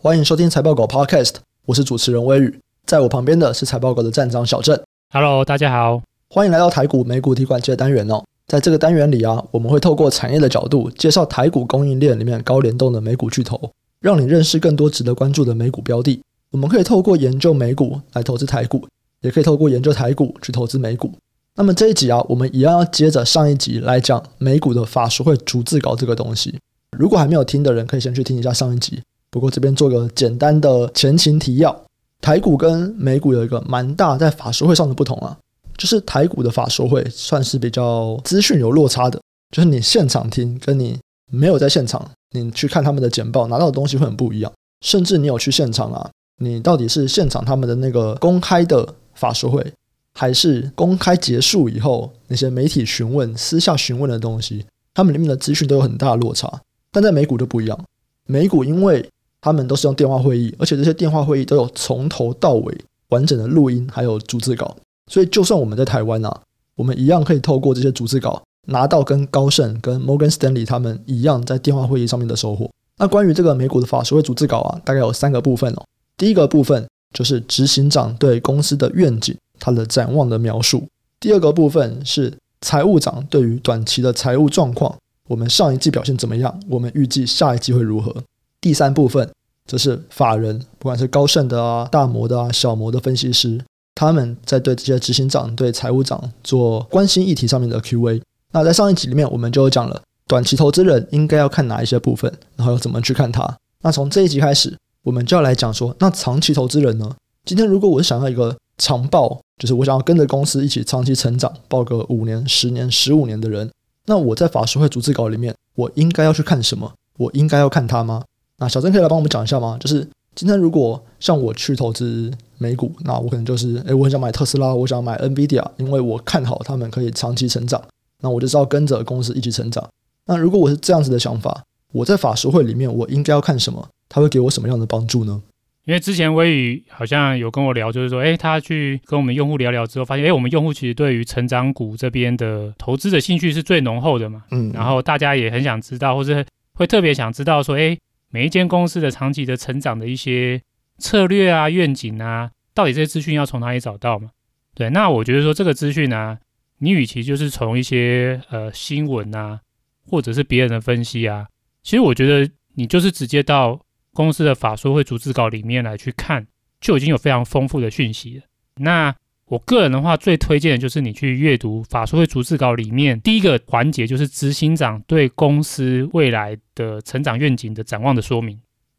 欢迎收听财报狗 Podcast，我是主持人威宇，在我旁边的是财报狗的站长小郑。Hello，大家好，欢迎来到台股美股提款机的单元哦。在这个单元里啊，我们会透过产业的角度介绍台股供应链里面高联动的美股巨头，让你认识更多值得关注的美股标的。我们可以透过研究美股来投资台股，也可以透过研究台股去投资美股。那么这一集啊，我们一样要接着上一集来讲美股的法术会逐字稿这个东西。如果还没有听的人，可以先去听一下上一集。不过这边做个简单的前情提要，台股跟美股有一个蛮大在法说会上的不同啊，就是台股的法说会算是比较资讯有落差的，就是你现场听跟你没有在现场，你去看他们的简报拿到的东西会很不一样。甚至你有去现场啊，你到底是现场他们的那个公开的法说会。还是公开结束以后，那些媒体询问、私下询问的东西，他们里面的资讯都有很大的落差。但在美股就不一样，美股因为他们都是用电话会议，而且这些电话会议都有从头到尾完整的录音，还有逐字稿，所以就算我们在台湾啊，我们一样可以透过这些逐字稿拿到跟高盛、跟 Morgan Stanley 他们一样在电话会议上面的收获。那关于这个美股的法说会逐字稿啊，大概有三个部分哦。第一个部分就是执行长对公司的愿景。他的展望的描述。第二个部分是财务长对于短期的财务状况，我们上一季表现怎么样？我们预计下一季会如何？第三部分则是法人，不管是高盛的啊、大摩的啊、小摩的分析师，他们在对这些执行长、对财务长做关心议题上面的 Q&A。那在上一集里面，我们就讲了短期投资人应该要看哪一些部分，然后要怎么去看它。那从这一集开始，我们就要来讲说，那长期投资人呢？今天如果我想要一个长报。就是我想要跟着公司一起长期成长，报个五年、十年、十五年的人，那我在法说会逐字稿里面，我应该要去看什么？我应该要看它吗？那小曾可以来帮我们讲一下吗？就是今天如果像我去投资美股，那我可能就是，诶，我很想买特斯拉，我想买 NVIDIA，因为我看好他们可以长期成长，那我就是要跟着公司一起成长。那如果我是这样子的想法，我在法说会里面，我应该要看什么？他会给我什么样的帮助呢？因为之前微宇好像有跟我聊，就是说，哎，他去跟我们用户聊聊之后，发现，哎，我们用户其实对于成长股这边的投资的兴趣是最浓厚的嘛。嗯。然后大家也很想知道，或是会特别想知道说，哎，每一间公司的长期的成长的一些策略啊、愿景啊，到底这些资讯要从哪里找到嘛？对，那我觉得说这个资讯啊，你与其就是从一些呃新闻啊，或者是别人的分析啊，其实我觉得你就是直接到。公司的法说会逐字稿里面来去看，就已经有非常丰富的讯息了。那我个人的话，最推荐的就是你去阅读法说会逐字稿里面第一个环节，就是执行长对公司未来的成长愿景的展望的说明。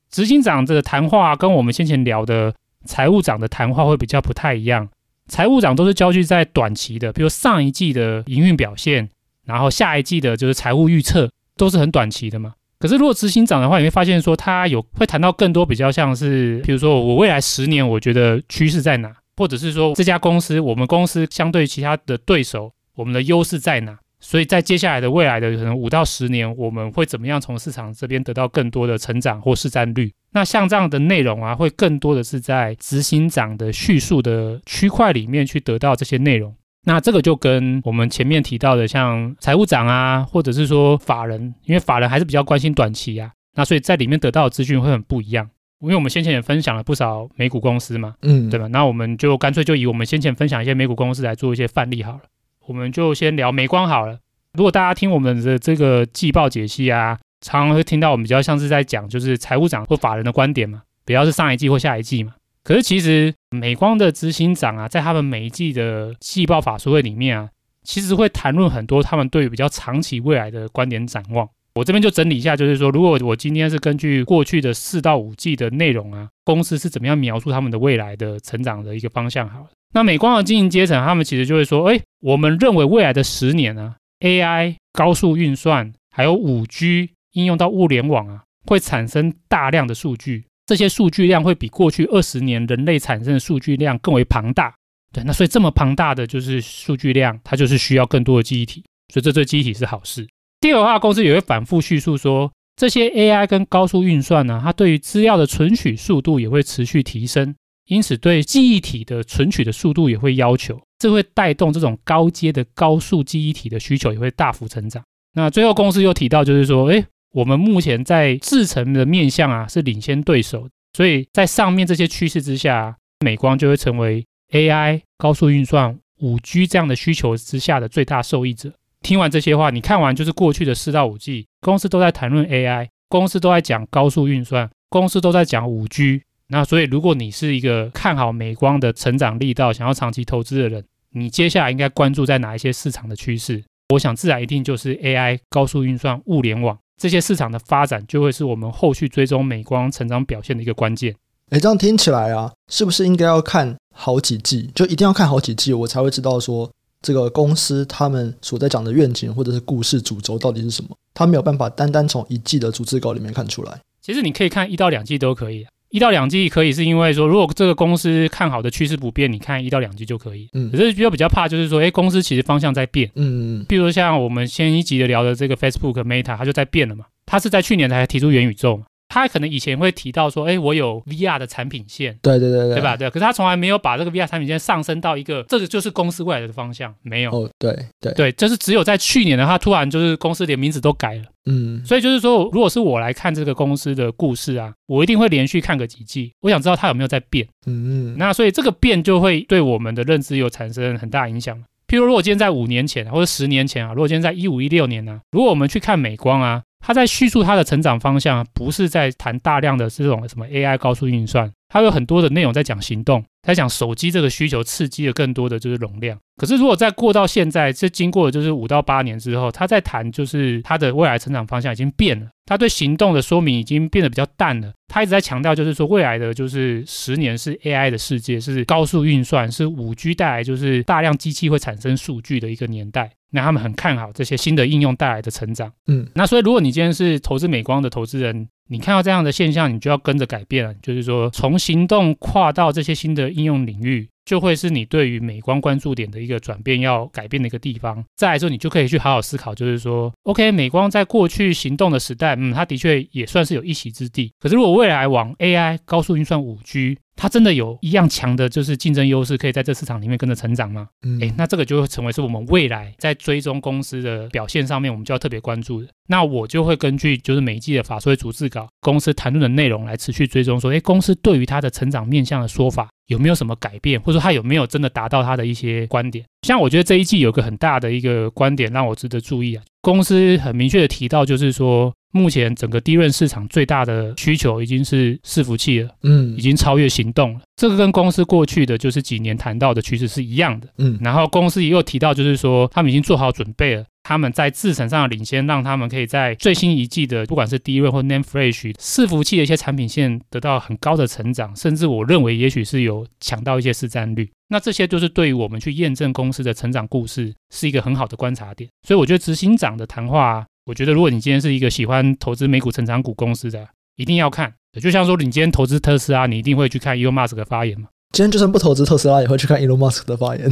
执行长这个谈话跟我们先前聊的财务长的谈话会比较不太一样。财务长都是焦聚在短期的，比如上一季的营运表现，然后下一季的就是财务预测，都是很短期的嘛。可是，如果执行长的话，你会发现说，他有会谈到更多比较像是，比如说我未来十年，我觉得趋势在哪，或者是说这家公司，我们公司相对其他的对手，我们的优势在哪？所以在接下来的未来的可能五到十年，我们会怎么样从市场这边得到更多的成长或市占率？那像这样的内容啊，会更多的是在执行长的叙述的区块里面去得到这些内容。那这个就跟我们前面提到的，像财务长啊，或者是说法人，因为法人还是比较关心短期啊，那所以在里面得到的资讯会很不一样。因为我们先前也分享了不少美股公司嘛，嗯，对吧？那我们就干脆就以我们先前分享一些美股公司来做一些范例好了。我们就先聊美光好了。如果大家听我们的这个季报解析啊，常常会听到我们比较像是在讲就是财务长或法人的观点嘛，比较是上一季或下一季嘛。可是其实美光的执行长啊，在他们每一季的季报法说会里面啊，其实会谈论很多他们对于比较长期未来的观点展望。我这边就整理一下，就是说，如果我今天是根据过去的四到五季的内容啊，公司是怎么样描述他们的未来的成长的一个方向好了。那美光的经营阶层，他们其实就会说，哎，我们认为未来的十年啊，AI 高速运算还有五 G 应用到物联网啊，会产生大量的数据。这些数据量会比过去二十年人类产生的数据量更为庞大，对，那所以这么庞大的就是数据量，它就是需要更多的记忆体，所以这对记忆体是好事。第二的话，公司也会反复叙述说，这些 AI 跟高速运算呢，它对于资料的存取速度也会持续提升，因此对记忆体的存取的速度也会要求，这会带动这种高阶的高速记忆体的需求也会大幅成长。那最后公司又提到，就是说，哎。我们目前在制程的面向啊，是领先对手，所以在上面这些趋势之下，美光就会成为 AI 高速运算、五 G 这样的需求之下的最大受益者。听完这些话，你看完就是过去的四到五季，公司都在谈论 AI，公司都在讲高速运算，公司都在讲五 G。那所以，如果你是一个看好美光的成长力道、想要长期投资的人，你接下来应该关注在哪一些市场的趋势？我想，自然一定就是 AI、高速运算、物联网这些市场的发展，就会是我们后续追踪美光成长表现的一个关键。诶，这样听起来啊，是不是应该要看好几季？就一定要看好几季，我才会知道说这个公司他们所在讲的愿景或者是故事主轴到底是什么？他没有办法单单从一季的逐字稿里面看出来。其实你可以看一到两季都可以。一到两季可以，是因为说，如果这个公司看好的趋势不变，你看一到两季就可以。嗯，可是比较比较怕就是说，哎，公司其实方向在变。嗯嗯。比如像我们先一集的聊的这个 Facebook Meta，它就在变了嘛。它是在去年才提出元宇宙嘛。他可能以前会提到说，哎，我有 VR 的产品线，对对对对，对吧？对，可是他从来没有把这个 VR 产品线上升到一个，这个就是公司未来的方向，没有。哦，对对对，就是只有在去年的话，突然就是公司连名字都改了。嗯，所以就是说，如果是我来看这个公司的故事啊，我一定会连续看个几季，我想知道它有没有在变。嗯嗯，那所以这个变就会对我们的认知有产生很大影响。譬如，如果今天在五年前或者十年前啊，如果今天在一五一六年呢、啊，如果我们去看美光啊。他在叙述他的成长方向，不是在谈大量的这种什么 AI 高速运算，他有很多的内容在讲行动，在讲手机这个需求刺激了更多的就是容量。可是如果再过到现在，这经过就是五到八年之后，他在谈就是他的未来成长方向已经变了，他对行动的说明已经变得比较淡了。他一直在强调就是说未来的就是十年是 AI 的世界，是高速运算，是五 G 带来就是大量机器会产生数据的一个年代。那他们很看好这些新的应用带来的成长，嗯，那所以如果你今天是投资美光的投资人，你看到这样的现象，你就要跟着改变了，就是说从行动跨到这些新的应用领域。就会是你对于美光关注点的一个转变，要改变的一个地方。再来说，你就可以去好好思考，就是说，OK，美光在过去行动的时代，嗯，它的确也算是有一席之地。可是，如果未来往 AI、高速运算、五 G，它真的有一样强的，就是竞争优势，可以在这市场里面跟着成长吗？嗯，诶，那这个就会成为是我们未来在追踪公司的表现上面，我们就要特别关注的。那我就会根据就是每一季的法说会逐字稿、公司谈论的内容来持续追踪，说，诶，公司对于它的成长面向的说法。有没有什么改变，或者说它有没有真的达到它的一些观点？像我觉得这一季有个很大的一个观点让我值得注意啊。公司很明确的提到，就是说目前整个 DRAM 市场最大的需求已经是伺服器了，嗯，已经超越行动了。这个跟公司过去的就是几年谈到的趋势是一样的，嗯。然后公司也有提到，就是说他们已经做好准备了。他们在制程上的领先，让他们可以在最新一季的不管是 DRAM 或 NAND Flash 伺服器的一些产品线得到很高的成长，甚至我认为也许是有抢到一些市占率。那这些就是对于我们去验证公司的成长故事是一个很好的观察点。所以我觉得执行长的谈话，我觉得如果你今天是一个喜欢投资美股成长股公司的，一定要看。就像说你今天投资特斯拉，你一定会去看 Elon Musk 的发言嘛。今天就算不投资特斯拉，也会去看 Elon Musk 的发言。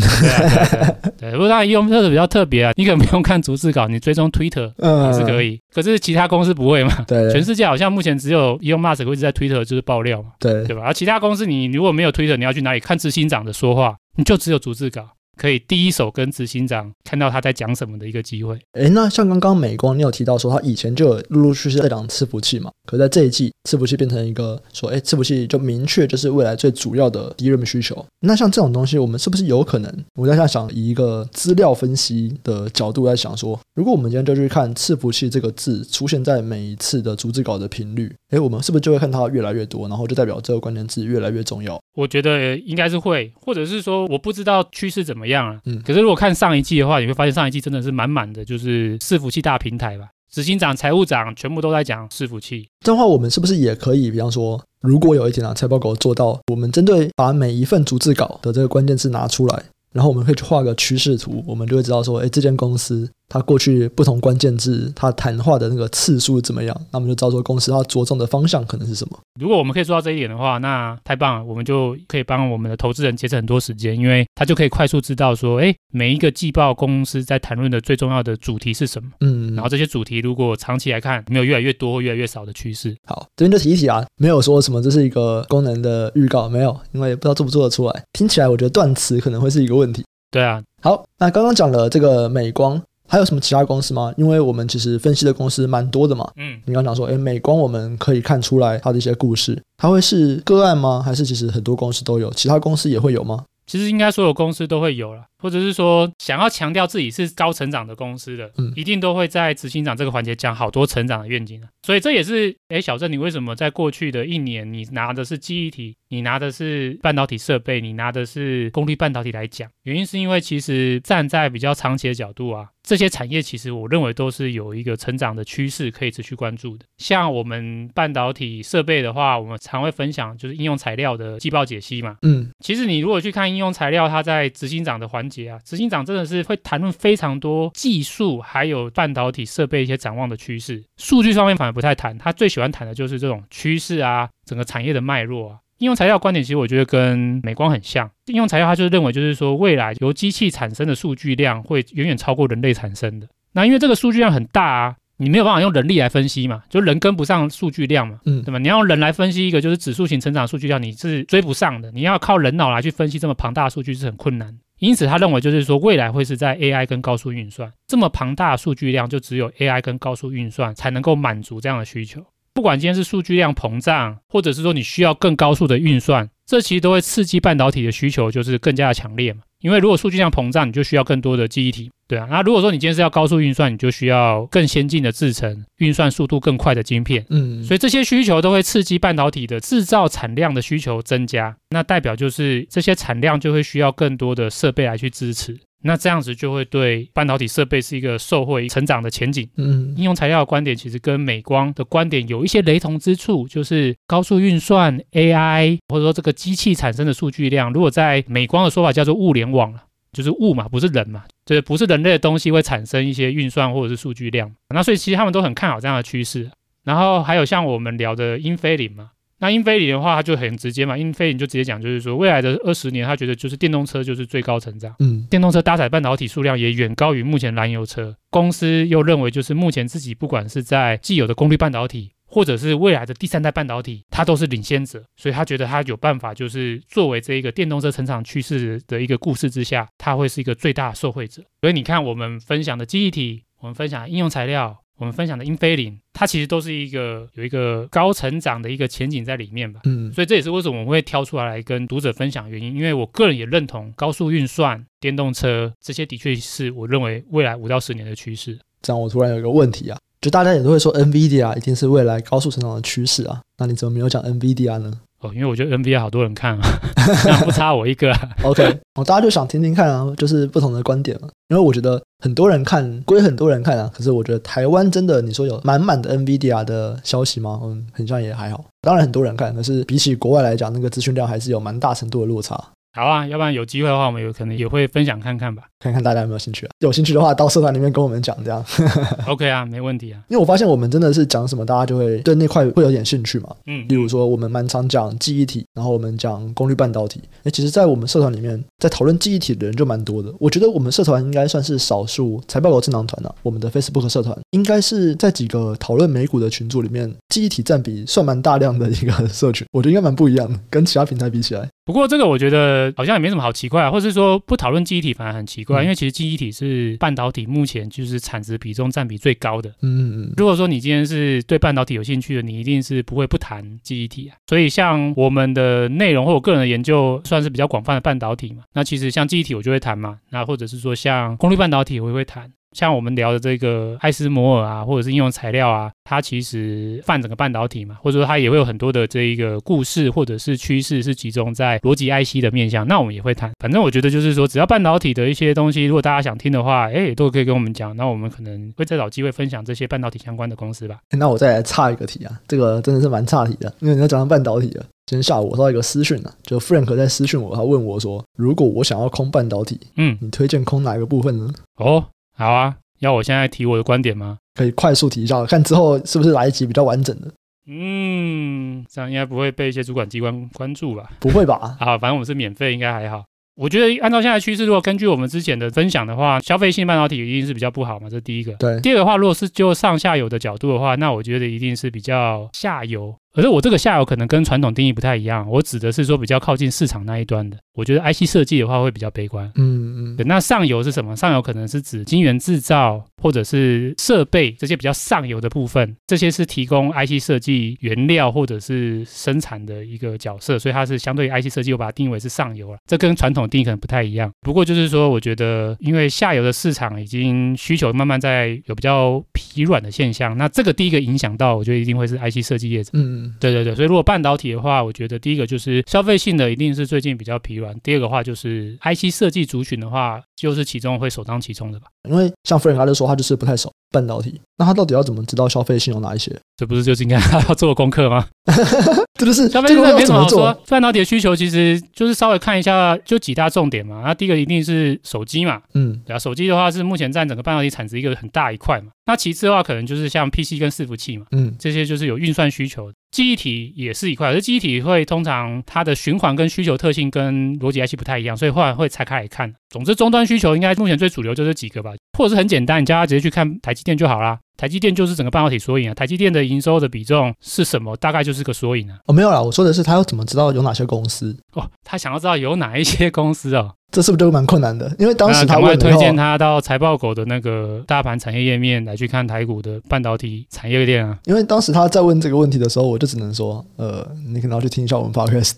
对，不过当然 Elon Musk 比较特别啊，你可能不用看逐字稿，你追踪 Twitter 也是可以。嗯、可是其他公司不会嘛？对，全世界好像目前只有 Elon Musk 会一直在 Twitter 就是爆料嘛？对，对吧？而其他公司你如果没有 Twitter，你要去哪里看执行长的说话？你就只有逐字稿。可以第一手跟执行长看到他在讲什么的一个机会。诶，那像刚刚美光，你有提到说他以前就有陆陆续续在讲伺服器嘛？可在这一季，伺服器变成一个说，诶，伺服器就明确就是未来最主要的 DRAM 需求。那像这种东西，我们是不是有可能？我在想想，以一个资料分析的角度来想说，如果我们今天就去看伺服器这个字出现在每一次的逐字稿的频率，诶，我们是不是就会看它越来越多，然后就代表这个关键字越来越重要？我觉得应该是会，或者是说我不知道趋势怎么样啊。嗯，可是如果看上一季的话，你会发现上一季真的是满满的就是伺服器大平台吧？执行长、财务长全部都在讲伺服器。这样的话，我们是不是也可以，比方说，如果有一天啊，财报狗做到，我们针对把每一份逐字稿的这个关键字拿出来，然后我们可以去画个趋势图，我们就会知道说，哎，这间公司。它过去不同关键字，它谈话的那个次数怎么样？那我们就照做公司它着重的方向可能是什么。如果我们可以做到这一点的话，那太棒了，我们就可以帮我们的投资人节省很多时间，因为他就可以快速知道说，哎，每一个季报公司在谈论的最重要的主题是什么。嗯，然后这些主题如果长期来看没有越来越多、越来越少的趋势。好，这边就提一提啊，没有说什么这是一个功能的预告，没有，因为不知道做不做得出来。听起来我觉得断词可能会是一个问题。对啊，好，那刚刚讲了这个美光。还有什么其他公司吗？因为我们其实分析的公司蛮多的嘛。嗯，你刚刚讲说，哎，美光我们可以看出来它的一些故事，它会是个案吗？还是其实很多公司都有，其他公司也会有吗？其实应该所有公司都会有了，或者是说想要强调自己是高成长的公司的，嗯，一定都会在执行长这个环节讲好多成长的愿景啊。所以这也是，哎，小郑，你为什么在过去的一年，你拿的是记忆体，你拿的是半导体设备，你拿的是功率半导体来讲？原因是因为其实站在比较长期的角度啊。这些产业其实我认为都是有一个成长的趋势可以持续关注的。像我们半导体设备的话，我们常会分享就是应用材料的季报解析嘛。嗯，其实你如果去看应用材料，它在执行长的环节啊，执行长真的是会谈论非常多技术，还有半导体设备一些展望的趋势。数据上面反而不太谈，他最喜欢谈的就是这种趋势啊，整个产业的脉络啊。应用材料观点其实我觉得跟美光很像。应用材料它就是认为，就是说未来由机器产生的数据量会远远超过人类产生的。那因为这个数据量很大啊，你没有办法用人力来分析嘛，就人跟不上数据量嘛，嗯，对吧？你要用人来分析一个就是指数型成长的数据量，你是追不上的。你要靠人脑来去分析这么庞大的数据是很困难。因此他认为就是说未来会是在 AI 跟高速运算，这么庞大的数据量就只有 AI 跟高速运算才能够满足这样的需求。不管今天是数据量膨胀，或者是说你需要更高速的运算，这其实都会刺激半导体的需求，就是更加的强烈嘛。因为如果数据量膨胀，你就需要更多的记忆体，对啊。那如果说你今天是要高速运算，你就需要更先进的制程，运算速度更快的晶片。嗯，所以这些需求都会刺激半导体的制造产量的需求增加，那代表就是这些产量就会需要更多的设备来去支持。那这样子就会对半导体设备是一个受惠成长的前景。嗯，应用材料的观点其实跟美光的观点有一些雷同之处，就是高速运算 AI 或者说这个机器产生的数据量，如果在美光的说法叫做物联网了，就是物嘛，不是人嘛，就是不是人类的东西会产生一些运算或者是数据量。那所以其实他们都很看好这样的趋势。然后还有像我们聊的英飞凌嘛。那英飞凌的话，他就很直接嘛。英飞凌就直接讲，就是说未来的二十年，他觉得就是电动车就是最高成长。嗯，电动车搭载半导体数量也远高于目前燃油车。公司又认为，就是目前自己不管是在既有的功率半导体，或者是未来的第三代半导体，它都是领先者。所以他觉得他有办法，就是作为这一个电动车成长趋势的一个故事之下，他会是一个最大的受惠者。所以你看，我们分享的记忆体，我们分享的应用材料。我们分享的英飞凌，它其实都是一个有一个高成长的一个前景在里面吧。嗯，所以这也是为什么我们会挑出来来跟读者分享的原因。因为我个人也认同高速运算、电动车这些的确是我认为未来五到十年的趋势。这样，我突然有一个问题啊，就大家也都会说 NVIDIA 一定是未来高速成长的趋势啊，那你怎么没有讲 NVIDIA 呢？哦，因为我觉得 NVIDIA 好多人看啊，那不差我一个啊。OK，我大家就想听听看啊，就是不同的观点嘛。因为我觉得很多人看归很多人看啊，可是我觉得台湾真的你说有满满的 NVIDIA 的消息吗？嗯，很像也还好。当然很多人看，可是比起国外来讲，那个资讯量还是有蛮大程度的落差。好啊，要不然有机会的话，我们有可能也会分享看看吧，看看大家有没有兴趣啊。有兴趣的话，到社团里面跟我们讲这样。OK 啊，没问题啊。因为我发现我们真的是讲什么，大家就会对那块会有点兴趣嘛。嗯，例如说我们蛮常讲记忆体，然后我们讲功率半导体。那，其实，在我们社团里面，在讨论记忆体的人就蛮多的。我觉得我们社团应该算是少数财报狗智囊团啊。我们的 Facebook 社团应该是在几个讨论美股的群组里面，记忆体占比算蛮大量的一个社群。我觉得应该蛮不一样的，跟其他平台比起来。不过这个我觉得好像也没什么好奇怪啊，或是说不讨论记忆体反而很奇怪，因为其实记忆体是半导体目前就是产值比重占比最高的。嗯嗯。如果说你今天是对半导体有兴趣的，你一定是不会不谈记忆体啊。所以像我们的内容或我个人的研究算是比较广泛的半导体嘛，那其实像记忆体我就会谈嘛，那或者是说像功率半导体我也会谈。像我们聊的这个艾斯摩尔啊，或者是应用材料啊，它其实泛整个半导体嘛，或者说它也会有很多的这一个故事或者是趋势是集中在逻辑 IC 的面向，那我们也会谈。反正我觉得就是说，只要半导体的一些东西，如果大家想听的话，哎，都可以跟我们讲。那我们可能会再找机会分享这些半导体相关的公司吧。那我再来插一个题啊，这个真的是蛮差题的，因为你要讲到半导体了。今天下午我收到一个私讯啊，就 Frank 在私讯我，他问我说，如果我想要空半导体，嗯，你推荐空哪一个部分呢？哦，好啊。要我现在提我的观点吗？可以快速提一下，看之后是不是来一集比较完整的。嗯，这样应该不会被一些主管机关关注吧？不会吧？好，反正我们是免费，应该还好。我觉得按照现在趋势，如果根据我们之前的分享的话，消费性半导体一定是比较不好嘛，这是第一个。对。第二个的话，如果是就上下游的角度的话，那我觉得一定是比较下游。可是我这个下游可能跟传统定义不太一样，我指的是说比较靠近市场那一端的。我觉得 IC 设计的话会比较悲观。嗯嗯。那上游是什么？上游可能是指晶圆制造或者是设备这些比较上游的部分，这些是提供 IC 设计原料或者是生产的一个角色，所以它是相对于 IC 设计，我把它定义为是上游了。这跟传统定义可能不太一样。不过就是说，我觉得因为下游的市场已经需求慢慢在有比较疲软的现象，那这个第一个影响到，我觉得一定会是 IC 设计业者。嗯，对对对。所以如果半导体的话，我觉得第一个就是消费性的一定是最近比较疲软。第二个话就是 IC 设计族群的话，就是其中会首当其冲的吧。因为像 Frank 他就说他就是不太熟半导体，那他到底要怎么知道消费性有哪一些？这不是就是应该他要做功课吗？这就是消费性没什么好说。半导体的需求其实就是稍微看一下，就几大重点嘛。那第一个一定是手机嘛，嗯，对啊，手机的话是目前占整个半导体产值一个很大一块嘛。那其次的话，可能就是像 PC 跟伺服器嘛，嗯，这些就是有运算需求。记忆体也是一块，而记忆体会通常它的循环跟需求特性跟逻辑 IC 不太一样，所以后来会拆开来看。总之，终端需求应该目前最主流就这几个吧，或者是很简单，你叫他直接去看台积电就好啦。台积电就是整个半导体缩影啊，台积电的营收的比重是什么？大概就是个缩影啊。哦，没有啦，我说的是他要怎么知道有哪些公司？哦，他想要知道有哪一些公司哦，这是不是就蛮困难的？因为当时他会推荐他到财报狗的那个大盘产业页面来去看台股的半导体产业链啊。因为当时他在问这个问题的时候，我就只能说，呃，你可能要去听一下我们 podcast。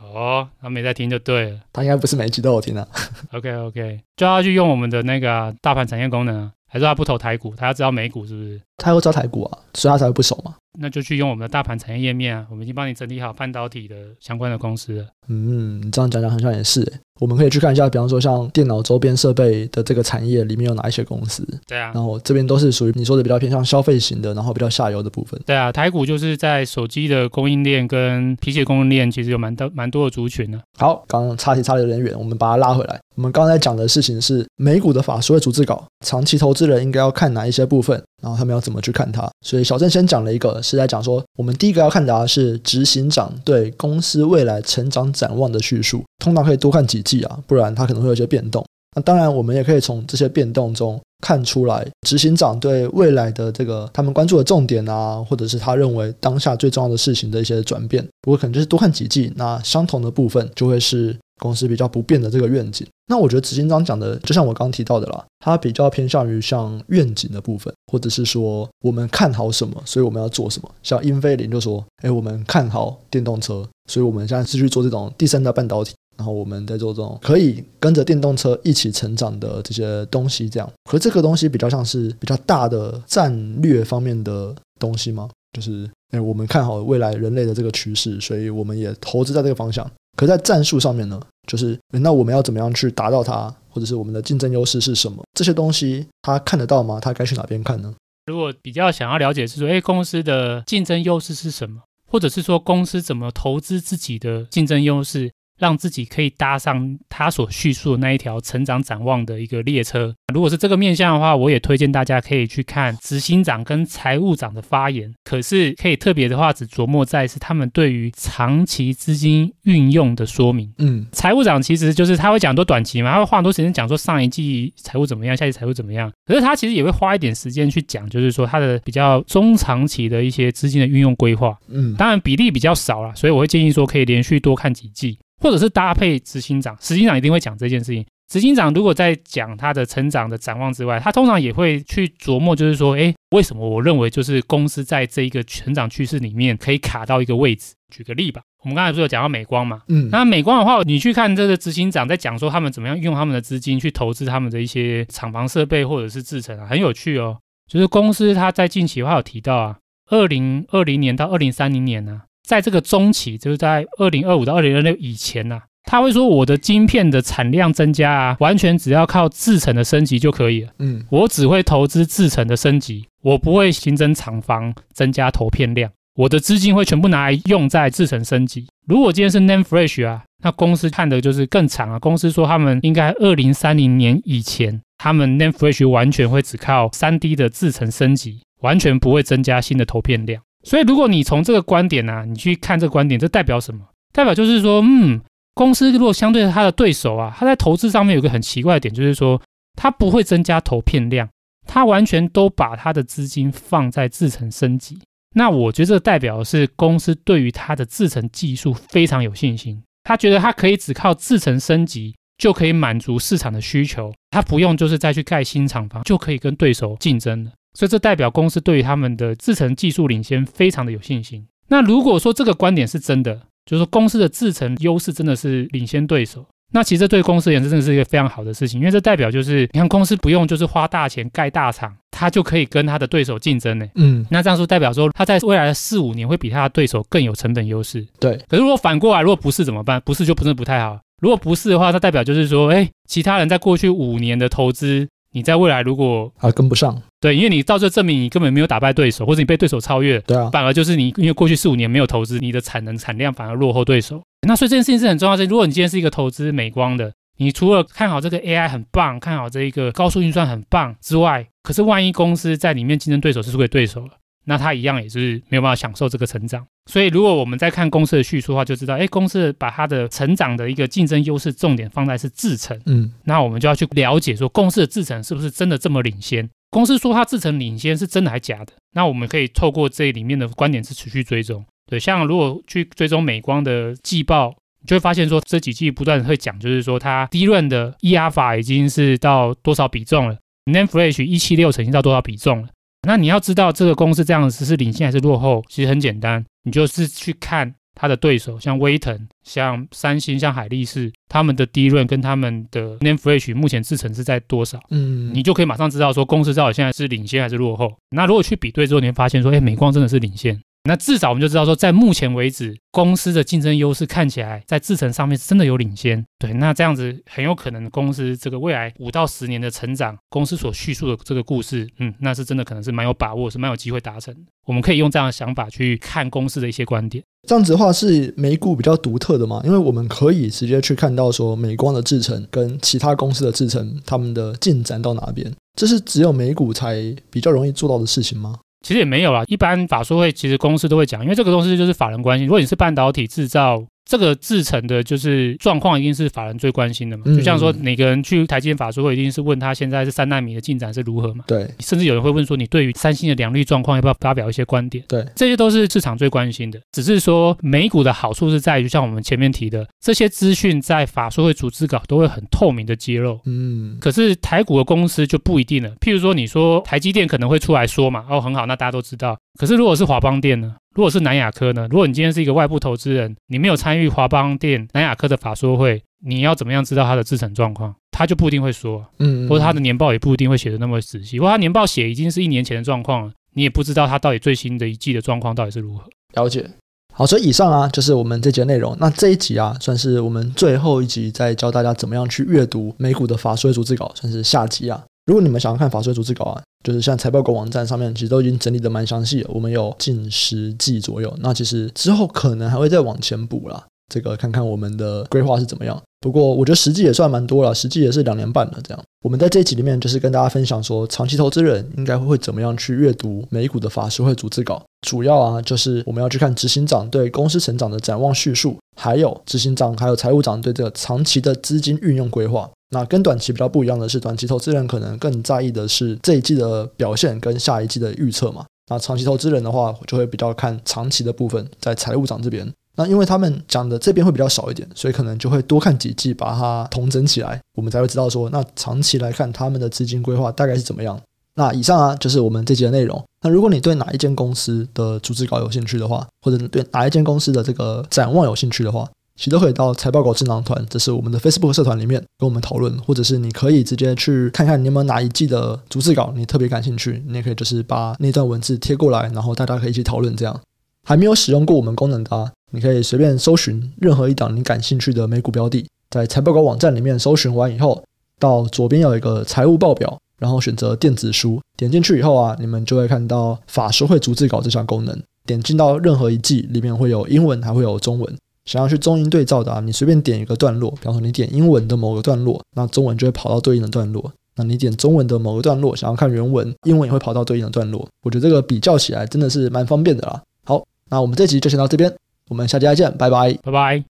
哦，他没在听就对了，他应该不是每一集都有听啊。OK OK，就要去用我们的那个、啊、大盘产业功能、啊。还是他不投台股，他要知道美股是不是？他要知道台股啊，所以他才会不熟嘛。那就去用我们的大盘产业页面啊，我们已经帮你整理好半导体的相关的公司了。嗯，你这样讲讲好像也是诶。我们可以去看一下，比方说像电脑周边设备的这个产业里面有哪一些公司？对啊，然后这边都是属于你说的比较偏向消费型的，然后比较下游的部分。对啊，台股就是在手机的供应链跟 PC 的供应链，其实有蛮多蛮多的族群呢。好，刚刚差题差的有点远，我们把它拉回来。我们刚才讲的事情是美股的法说会逐字稿，长期投资人应该要看哪一些部分，然后他们要怎么去看它。所以小郑先讲了一个，是在讲说，我们第一个要看的是执行长对公司未来成长展望的叙述，通常可以多看几季啊，不然它可能会有一些变动。那当然，我们也可以从这些变动中看出来，执行长对未来的这个他们关注的重点啊，或者是他认为当下最重要的事情的一些转变。不过可能就是多看几季，那相同的部分就会是。公司比较不变的这个愿景，那我觉得执行长讲的，就像我刚刚提到的啦，他比较偏向于像愿景的部分，或者是说我们看好什么，所以我们要做什么。像英飞凌就说，哎，我们看好电动车，所以我们现在是去做这种第三代半导体，然后我们在做这种可以跟着电动车一起成长的这些东西。这样，可这个东西比较像是比较大的战略方面的东西吗？就是，哎，我们看好未来人类的这个趋势，所以我们也投资在这个方向。可在战术上面呢，就是那我们要怎么样去达到它，或者是我们的竞争优势是什么？这些东西他看得到吗？他该去哪边看呢？如果比较想要了解是说，哎，公司的竞争优势是什么，或者是说公司怎么投资自己的竞争优势？让自己可以搭上他所叙述的那一条成长展望的一个列车。如果是这个面向的话，我也推荐大家可以去看执行长跟财务长的发言。可是可以特别的话，只琢磨在是他们对于长期资金运用的说明。嗯，财务长其实就是他会讲多短期嘛，他会花很多时间讲说上一季财务怎么样，下一季财务怎么样。可是他其实也会花一点时间去讲，就是说他的比较中长期的一些资金的运用规划。嗯，当然比例比较少啦，所以我会建议说可以连续多看几季。或者是搭配执行长，执行长一定会讲这件事情。执行长如果在讲他的成长的展望之外，他通常也会去琢磨，就是说，哎，为什么我认为就是公司在这一个成长趋势里面可以卡到一个位置？举个例吧，我们刚才不是有讲到美光嘛？嗯，那美光的话，你去看这个执行长在讲说他们怎么样用他们的资金去投资他们的一些厂房设备或者是制程啊，很有趣哦。就是公司他在近期的话有提到啊，二零二零年到二零三零年呢、啊。在这个中期，就是在二零二五到二零二六以前呢、啊，他会说我的晶片的产量增加啊，完全只要靠制程的升级就可以了。嗯，我只会投资制程的升级，我不会新增厂房、增加投片量，我的资金会全部拿来用在制程升级。如果今天是 Name Flash 啊，那公司看的就是更长啊。公司说他们应该二零三零年以前，他们 Name Flash 完全会只靠三 D 的制程升级，完全不会增加新的投片量。所以，如果你从这个观点呢、啊，你去看这个观点，这代表什么？代表就是说，嗯，公司如果相对他的对手啊，他在投资上面有个很奇怪的点，就是说，他不会增加投片量，他完全都把他的资金放在制程升级。那我觉得这代表的是公司对于他的制程技术非常有信心，他觉得他可以只靠制程升级就可以满足市场的需求，它不用就是再去盖新厂房，就可以跟对手竞争了。所以这代表公司对于他们的制程技术领先非常的有信心。那如果说这个观点是真的，就是说公司的制程优势真的是领先对手。那其实对公司而言，这真的是一个非常好的事情，因为这代表就是，你看公司不用就是花大钱盖大厂，它就可以跟它的对手竞争呢。嗯，那这样说代表说，它在未来的四五年会比它的对手更有成本优势。对。可是如果反过来，如果不是怎么办？不是就不是不太好。如果不是的话，它代表就是说，哎，其他人在过去五年的投资。你在未来如果啊跟不上，对，因为你到这证明你根本没有打败对手，或者你被对手超越，对啊，反而就是你因为过去四五年没有投资，你的产能产量反而落后对手。那所以这件事情是很重要的。如果你今天是一个投资美光的，你除了看好这个 AI 很棒，看好这一个高速运算很棒之外，可是万一公司在里面竞争对手是输给对手了。那他一样也是没有办法享受这个成长，所以如果我们在看公司的叙述的话，就知道，哎，公司把它的成长的一个竞争优势重点放在是制程，嗯，那我们就要去了解说，公司的制程是不是真的这么领先？公司说它制程领先是真的还假的？那我们可以透过这里面的观点是持续追踪，对，像如果去追踪美光的季报，你就会发现说这几季不断会讲，就是说它 DRAM 的 E Alpha 已经是到多少比重了，NAND Flash 一七六曾经到多少比重了。那你要知道这个公司这样子是领先还是落后，其实很简单，你就是去看它的对手，像威腾、像三星、像海力士，他们的 DRAM 跟他们的 NAND Flash 目前制成是在多少，嗯，你就可以马上知道说公司到底现在是领先还是落后。那如果去比对之后，你会发现说，哎，美光真的是领先。那至少我们就知道说，在目前为止，公司的竞争优势看起来在制程上面是真的有领先。对，那这样子很有可能公司这个未来五到十年的成长，公司所叙述的这个故事，嗯，那是真的可能是蛮有把握，是蛮有机会达成。我们可以用这样的想法去看公司的一些观点。这样子的话是美股比较独特的嘛？因为我们可以直接去看到说，美光的制程跟其他公司的制程，他们的进展到哪边？这是只有美股才比较容易做到的事情吗？其实也没有啦，一般法说会其实公司都会讲，因为这个东西就是法人关系。如果你是半导体制造，这个制成的就是状况，一定是法人最关心的嘛。就像说，每个人去台积电法说会，一定是问他现在是三纳米的进展是如何嘛？对。甚至有人会问说，你对于三星的良率状况要不要发表一些观点？对，这些都是市场最关心的。只是说，美股的好处是在于，就像我们前面提的，这些资讯在法说会组织稿都会很透明的揭露。嗯。可是台股的公司就不一定了。譬如说，你说台积电可能会出来说嘛，哦，很好，那大家都知道。可是如果是华邦电呢？如果是南亚科呢？如果你今天是一个外部投资人，你没有参与华邦电、南亚科的法说会，你要怎么样知道它的资产状况？他就不一定会说，嗯，或者他的年报也不一定会写的那么仔细，或者他年报写已经是一年前的状况了，你也不知道他到底最新的一季的状况到底是如何。了解。好，所以以上啊就是我们这节内容。那这一集啊算是我们最后一集，在教大家怎么样去阅读美股的法说逐字稿，算是下集啊。如果你们想要看法说逐字稿啊，就是像财报狗网站上面其实都已经整理得蛮详细了，我们有近十季左右。那其实之后可能还会再往前补啦，这个看看我们的规划是怎么样。不过我觉得十季也算蛮多了，十季也是两年半了这样。我们在这一集里面就是跟大家分享说，长期投资人应该会怎么样去阅读美股的法说会逐字稿。主要啊就是我们要去看执行长对公司成长的展望叙述，还有执行长还有财务长对这个长期的资金运用规划。那跟短期比较不一样的是，短期投资人可能更在意的是这一季的表现跟下一季的预测嘛。那长期投资人的话，就会比较看长期的部分，在财务长这边。那因为他们讲的这边会比较少一点，所以可能就会多看几季，把它统整起来，我们才会知道说，那长期来看他们的资金规划大概是怎么样。那以上啊，就是我们这集的内容。那如果你对哪一间公司的组织稿有兴趣的话，或者对哪一间公司的这个展望有兴趣的话，其实都可以到财报狗智囊团，这是我们的 Facebook 社团里面跟我们讨论，或者是你可以直接去看看你有没有哪一季的逐字稿你特别感兴趣，你也可以就是把那段文字贴过来，然后大家可以一起讨论。这样还没有使用过我们功能的啊，你可以随便搜寻任何一档你感兴趣的美股标的，在财报狗网站里面搜寻完以后，到左边有一个财务报表，然后选择电子书，点进去以后啊，你们就会看到法说会逐字稿这项功能，点进到任何一季里面会有英文，还会有中文。想要去中英对照的啊，你随便点一个段落，比方说你点英文的某个段落，那中文就会跑到对应的段落。那你点中文的某个段落，想要看原文，英文也会跑到对应的段落。我觉得这个比较起来真的是蛮方便的啦。好，那我们这集就先到这边，我们下期再见，拜拜，拜拜。